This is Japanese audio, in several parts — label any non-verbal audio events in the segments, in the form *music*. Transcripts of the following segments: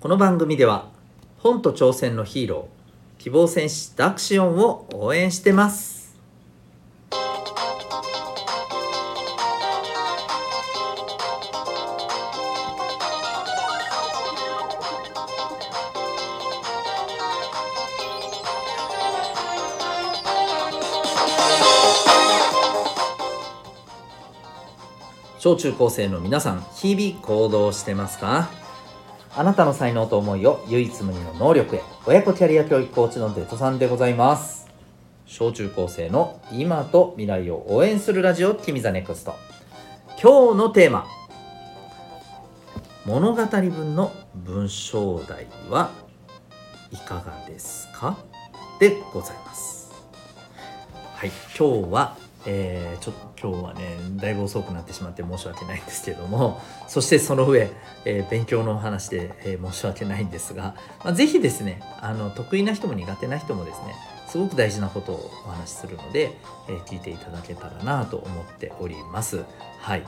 この番組では本と挑戦のヒーロー希望戦士ダクシオンを応援してます。小中高生の皆さん日々行動してますか？あなたの才能と思いを唯一無二の能力へ親子キャリア教育コーチのデトさんでございます。小中高生の今と未来を応援するラジオ君 THE NEXT。今日のテーマ。物語文の文章題はいかがですか？でございます。はい今日はえー、ちょっと今日はねだいぶ遅くなってしまって申し訳ないんですけどもそしてその上、えー、勉強のお話で、えー、申し訳ないんですが、まあ、ぜひですねあの得意な人も苦手な人もですねすごく大事なことをお話しするので、え、聞いていただけたらなと思っております。はい、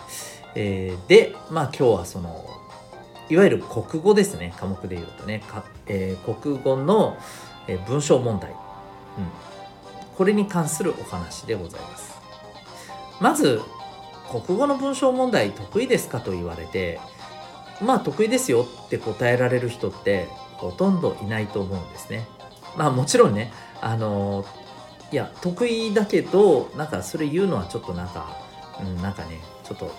えー、でまあ今日はそのいわゆる国語ですね科目で言うとねか、え、国語の、え、文章問題、うん、これに関するお話でございます。まず国語の文章問題得意ですかと言われてまあ得意ですよって答えられる人ってほとんどいないと思うんですね。まあもちろんねあのいや得意だけどなんかそれ言うのはちょっとなんか、うん、なんかねちょっと、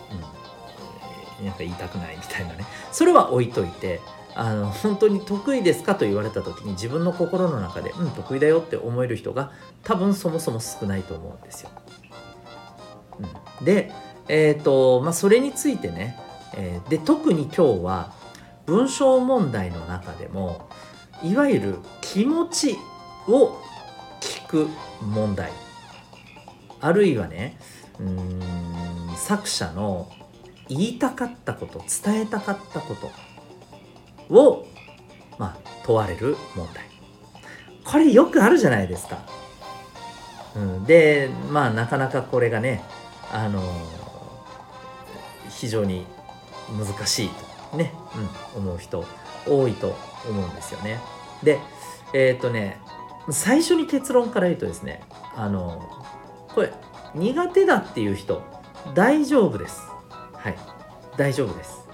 うん、なんか言いたくないみたいなねそれは置いといてあの本当に得意ですかと言われた時に自分の心の中でうん得意だよって思える人が多分そもそも少ないと思うんですよ。で、えーとまあ、それについてね、えー、で特に今日は文章問題の中でもいわゆる気持ちを聞く問題。あるいはねうん作者の言いたかったこと伝えたかったこと。を、まあ、問われる問題。これよくあるじゃないですか。うん、でまあなかなかこれがねあの非常に難しいとね、うん、思う人多いと思うんですよね。でえっ、ー、とね最初に結論から言うとですねあのこれ苦手だっていう人大丈夫です。はい大丈夫です。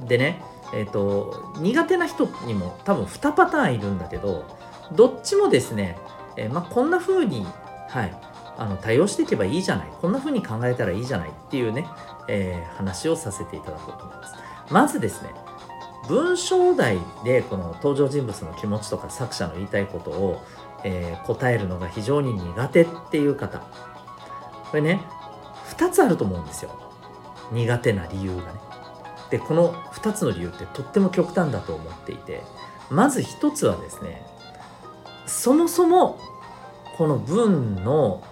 うん、でねえっ、ー、と苦手な人にも多分2パターンいるんだけどどっちもですね、えー、まあ、こんな風にはいあの対応していけばいいじゃない。こんな風に考えたらいいじゃないっていうね、えー、話をさせていただこうと思います。まずですね文章題でこの登場人物の気持ちとか作者の言いたいことを、えー、答えるのが非常に苦手っていう方。これね2つあると思うんですよ。苦手な理由がね。でこの2つの理由ってとっても極端だと思っていて。まず1つはですねそもそもこの文の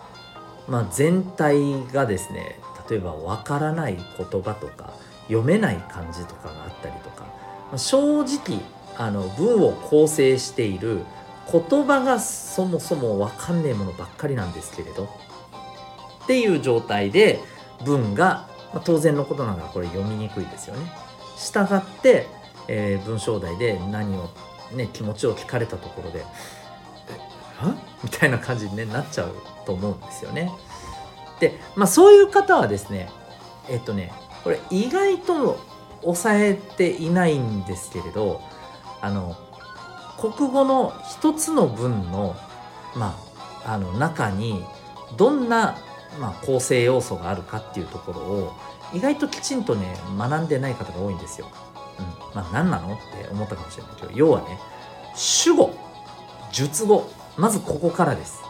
まあ、全体がですね例えばわからない言葉とか読めない漢字とかがあったりとか、まあ、正直あの文を構成している言葉がそもそもわかんねえものばっかりなんですけれどっていう状態で文が、まあ、当然のことながらこれ読みにくいですよね。したがって、えー、文章題で何を、ね、気持ちを聞かれたところで *laughs* みたいな感じに、ね、なっちゃうと思うんですよね。で、まあ、そういう方はですねえっとねこれ意外と抑えていないんですけれどあの国語の一つの文の,、まあ、あの中にどんな、まあ、構成要素があるかっていうところを意外ときちんとね学んでない方が多いんですよ。うん、まあ何なのって思ったかもしれないけど要はね主語述語まずここからです。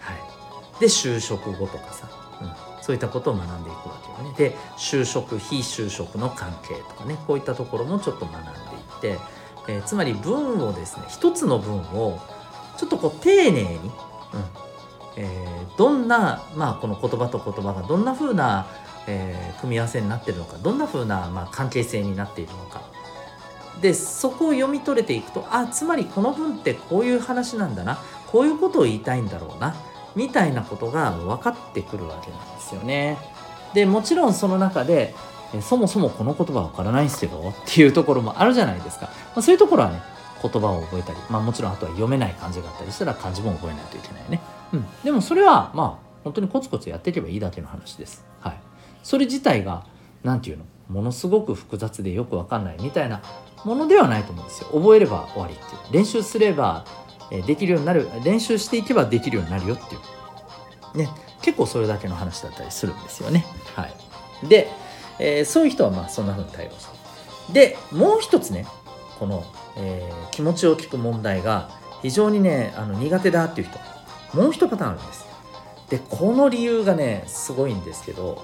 はい、で就職後とかさ、うん、そういったことを学んでいくわけよね。で就職非就職の関係とかね。こういったところもちょっと学んでいって、えー、つまり文をですね一つの文をちょっとこう丁寧に、うん。えー、どんな、まあ、この言葉と言葉がどんな風な、えー、組み合わせになってるのかどんな風な、まあ、関係性になっているのか。でそこを読み取れていくとあつまりこの文ってこういう話なんだなこういうことを言いたいんだろうなみたいなことが分かってくるわけなんですよね。でもちろんその中でそもそもこの言葉わからないんですけどっていうところもあるじゃないですか、まあ、そういうところはね言葉を覚えたり、まあ、もちろんあとは読めない漢字があったりしたら漢字も覚えないといけないね、うん、でもそれはまあ本当にコツコツやっていけばいいだけの話です。はい。それ自体が何て言うのものすごく複雑でよくわかんないみたいなものではないと思うんですよ。覚えれば終わりっていう。練習すればできるようになる練習していけばできるようになるよっていう。ね結構それだけの話だったりするんですよね。はい。で、えー、そういう人はまあそんな風に対応してでもう一つねこの、えー、気持ちを聞く問題が非常にねあの苦手だっていう人。もう一パターンあるんです。でこの理由がねすごいんですけど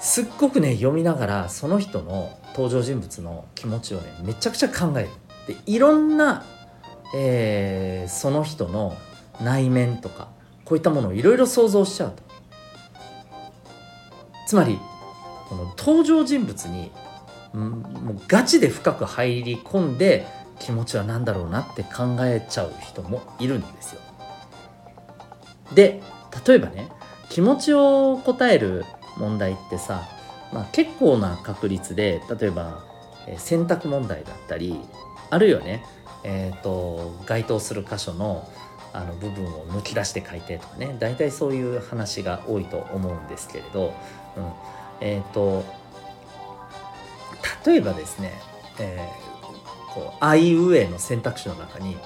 すっごくね読みながらその人の登場人物の気持ちをねめちゃくちゃ考える。でいろんな、えー、その人の内面とかこういったものをいろいろ想像しちゃうとつまりこの登場人物にもうガチで深く入り込んで気持ちは何だろうなって考えちゃう人もいるんですよ。で例えばね気持ちを答える問題ってさ、まあ、結構な確率で例えば、選択問題だったりあるいはね、えーと、該当する箇所のあの部分を抜き出して書いてとかね。大体そういう話が多いと思うんですけれど、うん、えっ、ー、と例えばですね、えー、こう「あいうえ」の選択肢の中に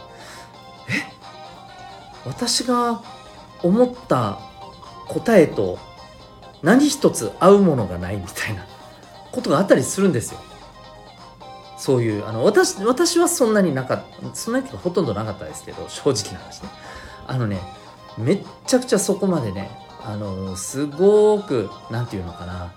「え？私が思った答えと何一つ合うものがないみたいなことがあったりするんですよ。そういうあの私私はそんなになかったそんなにほとんどなかったですけど正直な話ね。あのねめっちゃくちゃそこまでねあのすごく何て言うのかな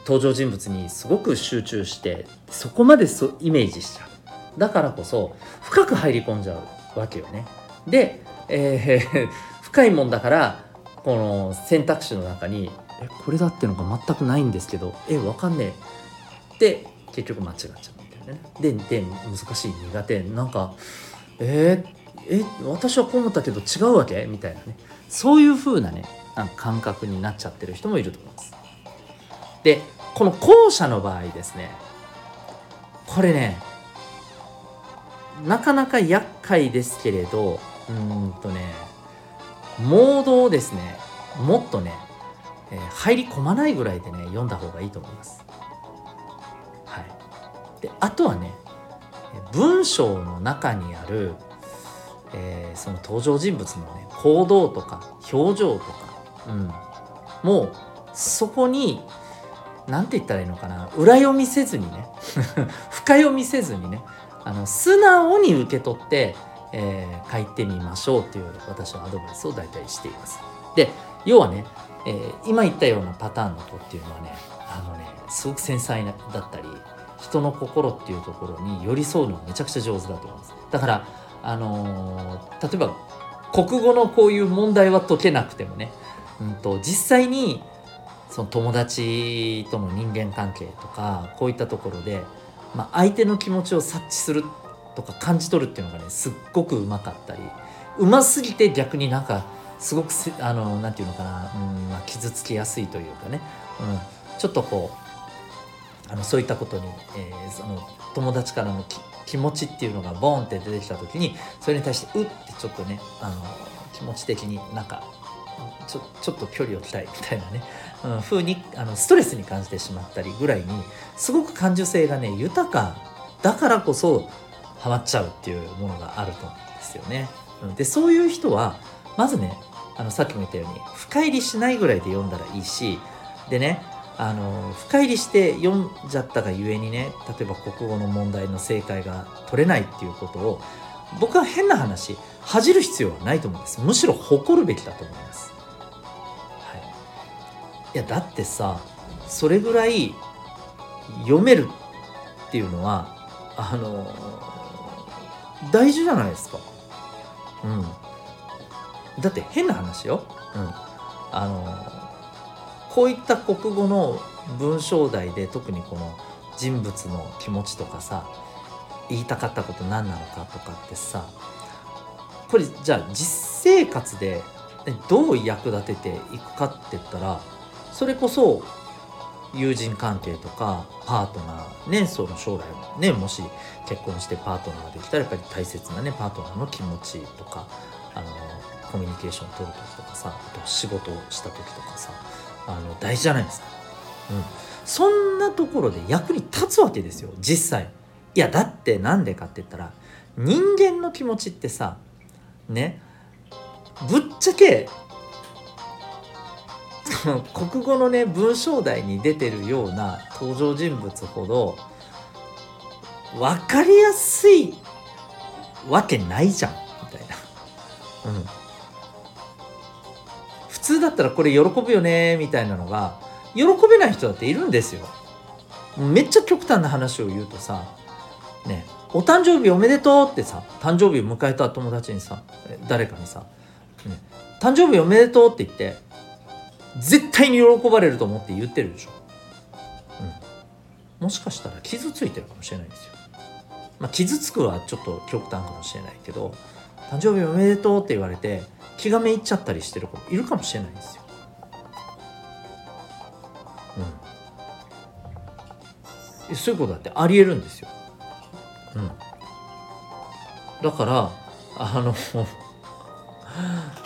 登場人物にすごく集中してそこまでそイメージしちゃう。だからこそ深く入り込んじゃうわけよね。で、えー、*laughs* 深いもんだからこの選択肢の中にえこれだってのが全くないんですけどえわかんねえ。で結局間違っちゃう。でで難しい苦手。なんかえー、え私はこう思ったけど違うわけ？みたいなね。そういう風なね感覚になっちゃってる人もいると思います。でこの後者の場合ですね。これねなかなか厄介ですけれどうんとねモードをですね。もっとねえー、入り込まないぐらいでね読んだ方がいいと思います。であとはね文章の中にある、えー、その登場人物のね行動とか表情とか、うん、もうそこに何て言ったらいいのかな裏読みせずにね *laughs* 深読みせずにねあの素直に受け取って、えー、書いてみましょうという私はアドバイスを大体しています。で要はねえー、今言ったようなパターンの子っていうのはねあのねすごく繊細だったり人の心っていうところに寄り添うのがめちゃくちゃ上手だと思います。だからあのー、例えば国語のこういう問題は解けなくてもね、うんと、実際にその友達との人間関係とかこういったところで、まあ、相手の気持ちを察知するとか感じ取るっていうのがねすっごくうまかったりうますぎて逆になんかすごくあのなんていうのかな、うんまあ、傷つきやすいというかね、うん、ちょっとこうあのそういったことに、えー、その友達からの気持ちっていうのがボーンって出てきた時にそれに対してうってちょっとねあの気持ち的になんかちょちょっと距離を置きたいみたいなね、うん、風にあのストレスに感じてしまったりぐらいにすごく感受性がね豊かだからこそハマっちゃうっていうものがあると思うんですよね。でそういう人はまずねあのさっきも言ったように深入りしないぐらいで読んだらいいしでねあの深入りして読んじゃったがゆえにね例えば国語の問題の正解が取れないっていうことを僕は変な話恥じる必要はないと思うんです。むしろ誇るべきだと思います、はい、いやだってさそれぐらい読めるっていうのはあの大事じゃないですか。うん。だって変な話よ、うん、あのこういった国語の文章題で特にこの人物の気持ちとかさ言いたかったこと何なのかとかってさこれじゃあ実生活でどう役立てていくかって言ったらそれこそ友人関係とかパートナーねその将来ねもし結婚してパートナーできたらやっぱり大切なねパートナーの気持ちとかあのコミュニケーション取る時とかさあと仕事をした時とかさあの大事じゃないですか。うん、そんなところで役に立つわけですよ実際。いやだってなんでかって言ったら人間の気持ちってさねぶっちゃけ *laughs* 国語のね文章題に出てるような登場人物ほど分かりやすいわけないじゃんみたいな。うん。だったらこれ喜ぶよねみたいなのが喜べない人だっているんですよ。めっちゃ極端な話を言うとさねお誕生日おめでとうってさ誕生日を迎えた友達にさ誰かにさ、ね、誕生日おめでとうって言って絶対に喜ばれると思って言ってるでしょ、うん、もしかしたら傷ついてるかもしれないんですよ。まあ傷つくはちょっと極端かもしれないけど誕生日おめでとうって言われて気がめいっちゃったりしてる子いるかもしれないんですよ。うん。そういうことだってありえるんですよ。うん。だからあの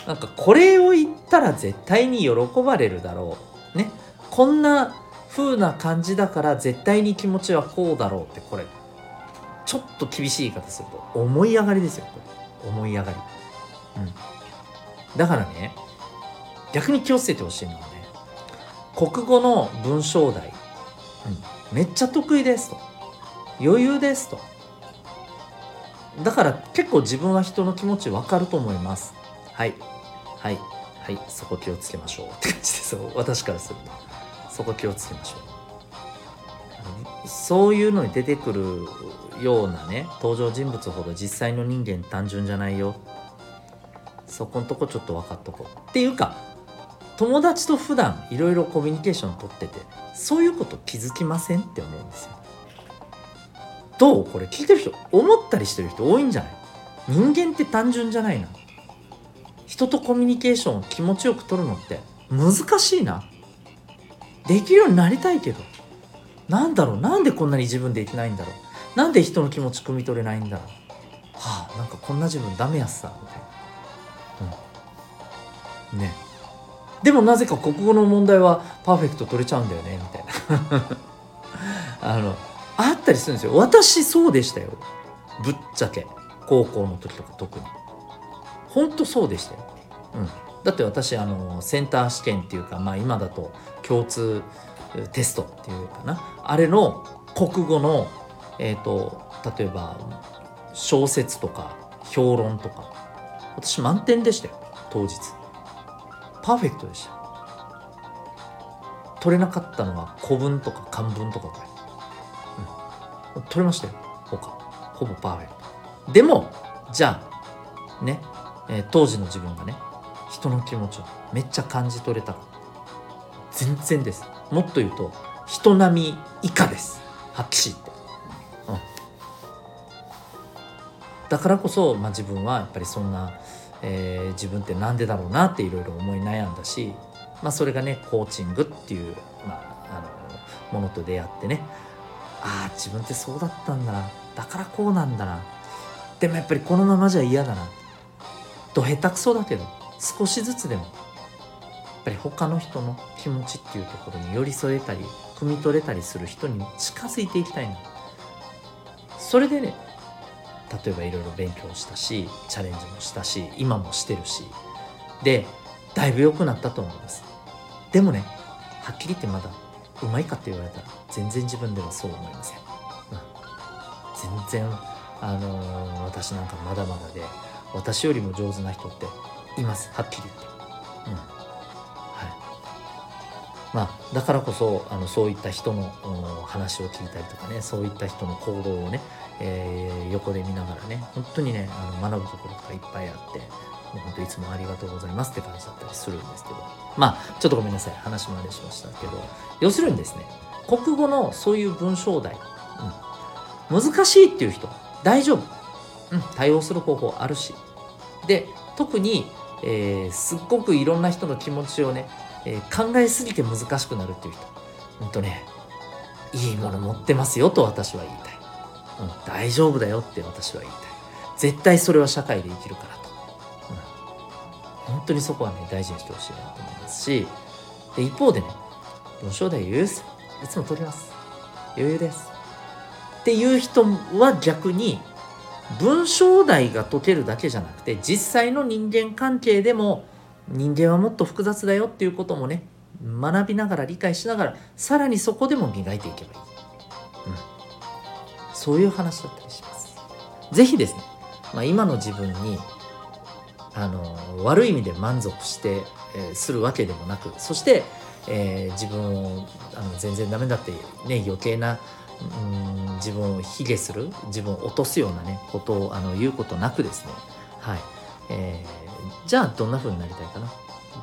なんかこれを言ったら絶対に喜ばれるだろう。ね。こんな風な感じだから絶対に気持ちはこうだろうってこれ。ちょっと厳しい言い方すると思い上がりですよ思い上がり。うん。だからね逆に気をつけてほしいのはね国語の文章題、うん、めっちゃ得意ですと。余裕ですと。だから結構自分は人の気持ち分かると思います。はい。はい。はい。そこ気をつけましょう。って感じです私からすると。そこ気をつけましょう。そういうのに出てくるようなね登場人物ほど実際の人間単純じゃないよそこんとこちょっと分かっとこう。っていうか友達と普段いろいろコミュニケーション取っててそういうこと気づきませんって思うんですよ。どうこれ聞いてる人思ったりしてる人多いんじゃない？人間って単純じゃないな。人とコミュニケーションを気持ちよく取るのって難しいな。できるようになりたいけど。なんだろう？なんでこんなに自分できないんだろう？なんで人の気持ち汲み取れないんだろう？はあなんかこんな自分ダメやっさみたいな。うん。ね。でもなぜか国語の問題はパーフェクト取れちゃうんだよねみたいな。*laughs* あのあったりするんですよ。私そうでしたよ。ぶっちゃけ。高校の時とか特に。ほんとそうでしたよ、うん、だって私あのセンター試験っていうかまあ今だと共通テストっていうかな。あれの国語のえっ、ー、と例えば小説とか評論とか。私満点でしたよ当日。パーフェクトでした。取れなかったのは古文とか漢文とかぐらい取れましたよ他。ほぼパーフェクト。でもじゃあね、えー、当時の自分がね人の気持ちをめっちゃ感じ取れた全然です。もっと言うと人並み以下です。はっきり言って、だからこそ、まあ、自分はやっぱりそんな、えー、自分って何でだろうなっていろいろ思い悩んだし、まあ、それがねコーチングっていう、まあ、あのものと出会ってねああ自分ってそうだったんだなだからこうなんだなでもやっぱりこのままじゃ嫌だなど下手くそだけど少しずつでもやっぱり他の人の気持ちっていうところに寄り添えたり汲み取れたりする人に近づいていきたいな。それでね例えばいろいろ勉強したしチャレンジもしたし今もしてるしでだいぶ良くなったと思います。でもねはっきり言ってまだうまいかって言われたら全然自分ではそう思いません、うん、全然あのー、私なんかまだまだで私よりも上手な人っています。はっきり言って、うん。はい。まあ、だからこそあのそういった人の話を聞いたりとかねそういった人の行動をね、えー、横で見ながらね本当にねあの学ぶところとかいっぱいあってもう本当いつもありがとうございますって感じだったりするんですけど。まあちょっとごめんなさい。話までしましたけど。要するにですね国語のそういう文章題、うん、難しいっていう人大丈夫、うん、対応する方法あるし。で特に、えー、すっごくいろんな人の気持ちをね、えー、考えすぎて難しくなるっていう人。うんとねいいもの持ってますよと私は言いたい、うん、大丈夫だよって私は言いたい。絶対それは社会で生きるからと、うん、本当にそこはね大事にしてほしいなと思いますし。で一方でね文章題余裕ですいつも取ります。余裕です。っていう人は逆に文章題が解けるだけじゃなくて実際の人間関係でも人間はもっと複雑だよっていうこともね学びながら理解しながらさらにそこでも磨いていけばいい、そういう話だったりします。是非ですね、まあ、今の自分にあの悪い意味で満足して、えー、するわけでもなくそして、えー、自分をあの全然ダメだってね余計なうん自分を卑下する自分を落とすようなねことをあの言うことなくですねはい、えー、じゃあどんな風になりたいかな？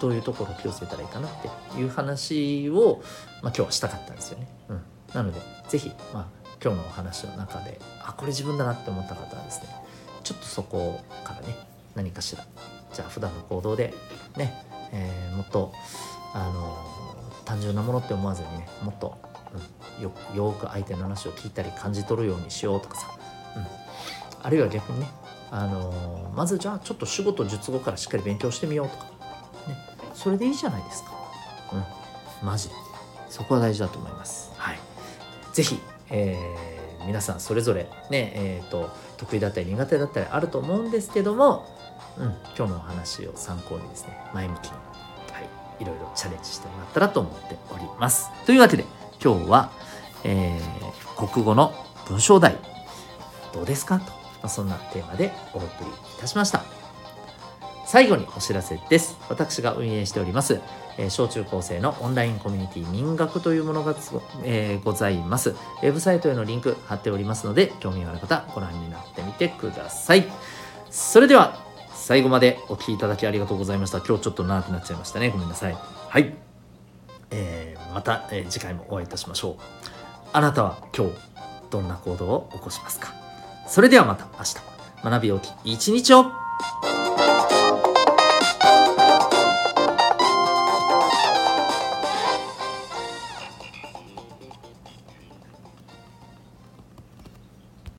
どういうところを気をつけたらいいかな？っていう話を、まあ、今日はしたかったんですよね。うん、なので是非、まあ、今日のお話の中であこれ自分だなって思った方はですねちょっとそこからね何かしらじゃあ普段の行動でね、えー、もっとあの単純なものって思わずにねもっと、うん、よよく相手の話を聞いたり感じ取るようにしようとかさ、うん、あるいは逆にねあのまずじゃあちょっと仕事術後からしっかり勉強してみようとかねそれでいいじゃないですか。うん。マジで。そこは大事だと思います。はい。是非、えー、皆さんそれぞれねえーと、得意だったり苦手だったりあると思うんですけども、うん、今日のお話を参考にですね前向きに、はい、いろいろチャレンジしてもらったらと思っております。というわけで今日は、えー、国語の文章題どうですか？と、まあ、そんなテーマでお送りいたしました。最後にお知らせです。私が運営しております、えー、小中高生のオンラインコミュニティ民学というものが、えー、ございます。ウェブサイトへのリンク貼っておりますので、興味がある方、ご覧になってみてください。それでは、最後までお聴きいただきありがとうございました。今日ちょっと長くなっちゃいましたね。ごめんなさい。はい。えー、また、え次回もお会いいたしましょう。あなたは今日、どんな行動を起こしますか？それではまた明日、学びおき一日を